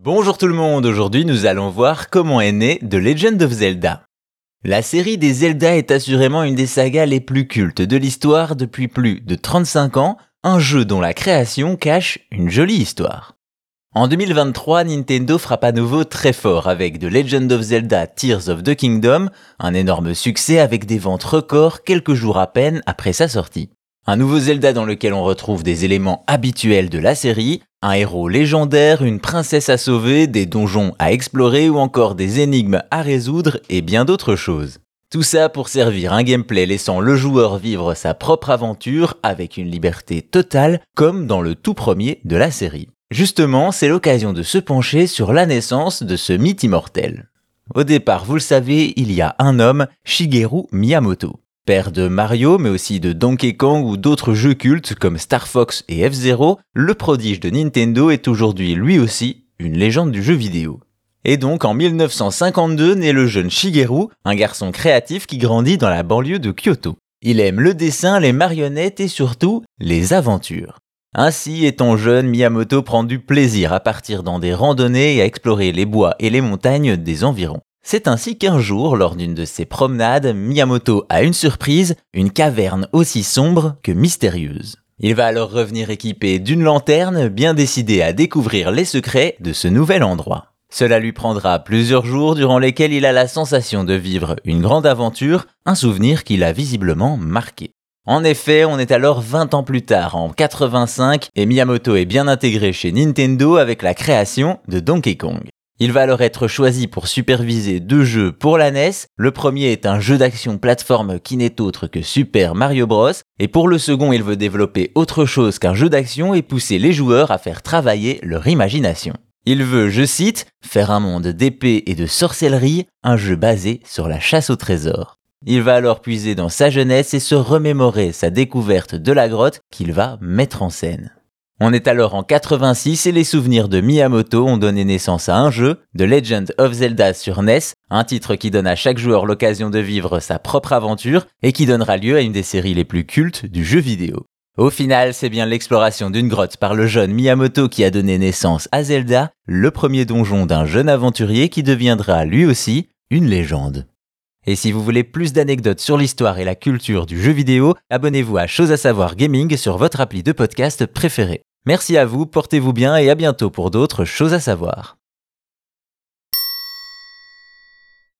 Bonjour tout le monde, aujourd'hui nous allons voir comment est né The Legend of Zelda. La série des Zelda est assurément une des sagas les plus cultes de l'histoire depuis plus de 35 ans, un jeu dont la création cache une jolie histoire. En 2023, Nintendo frappe à nouveau très fort avec The Legend of Zelda Tears of the Kingdom, un énorme succès avec des ventes records quelques jours à peine après sa sortie. Un nouveau Zelda dans lequel on retrouve des éléments habituels de la série, un héros légendaire, une princesse à sauver, des donjons à explorer ou encore des énigmes à résoudre et bien d'autres choses. Tout ça pour servir un gameplay laissant le joueur vivre sa propre aventure avec une liberté totale comme dans le tout premier de la série. Justement, c'est l'occasion de se pencher sur la naissance de ce mythe immortel. Au départ, vous le savez, il y a un homme, Shigeru Miyamoto. Père de Mario, mais aussi de Donkey Kong ou d'autres jeux cultes comme Star Fox et F-Zero, le prodige de Nintendo est aujourd'hui lui aussi une légende du jeu vidéo. Et donc en 1952 naît le jeune Shigeru, un garçon créatif qui grandit dans la banlieue de Kyoto. Il aime le dessin, les marionnettes et surtout les aventures. Ainsi, étant jeune, Miyamoto prend du plaisir à partir dans des randonnées et à explorer les bois et les montagnes des environs. C'est ainsi qu'un jour, lors d'une de ses promenades, Miyamoto a une surprise, une caverne aussi sombre que mystérieuse. Il va alors revenir équipé d'une lanterne, bien décidé à découvrir les secrets de ce nouvel endroit. Cela lui prendra plusieurs jours durant lesquels il a la sensation de vivre une grande aventure, un souvenir qui l'a visiblement marqué. En effet, on est alors 20 ans plus tard, en 85, et Miyamoto est bien intégré chez Nintendo avec la création de Donkey Kong. Il va alors être choisi pour superviser deux jeux pour la NES. Le premier est un jeu d'action plateforme qui n'est autre que Super Mario Bros. Et pour le second, il veut développer autre chose qu'un jeu d'action et pousser les joueurs à faire travailler leur imagination. Il veut, je cite, faire un monde d'épée et de sorcellerie, un jeu basé sur la chasse au trésor. Il va alors puiser dans sa jeunesse et se remémorer sa découverte de la grotte qu'il va mettre en scène. On est alors en 86 et les souvenirs de Miyamoto ont donné naissance à un jeu, The Legend of Zelda sur NES, un titre qui donne à chaque joueur l'occasion de vivre sa propre aventure et qui donnera lieu à une des séries les plus cultes du jeu vidéo. Au final, c'est bien l'exploration d'une grotte par le jeune Miyamoto qui a donné naissance à Zelda, le premier donjon d'un jeune aventurier qui deviendra lui aussi une légende. Et si vous voulez plus d'anecdotes sur l'histoire et la culture du jeu vidéo, abonnez-vous à Chose à savoir gaming sur votre appli de podcast préféré. Merci à vous, portez-vous bien et à bientôt pour d'autres choses à savoir.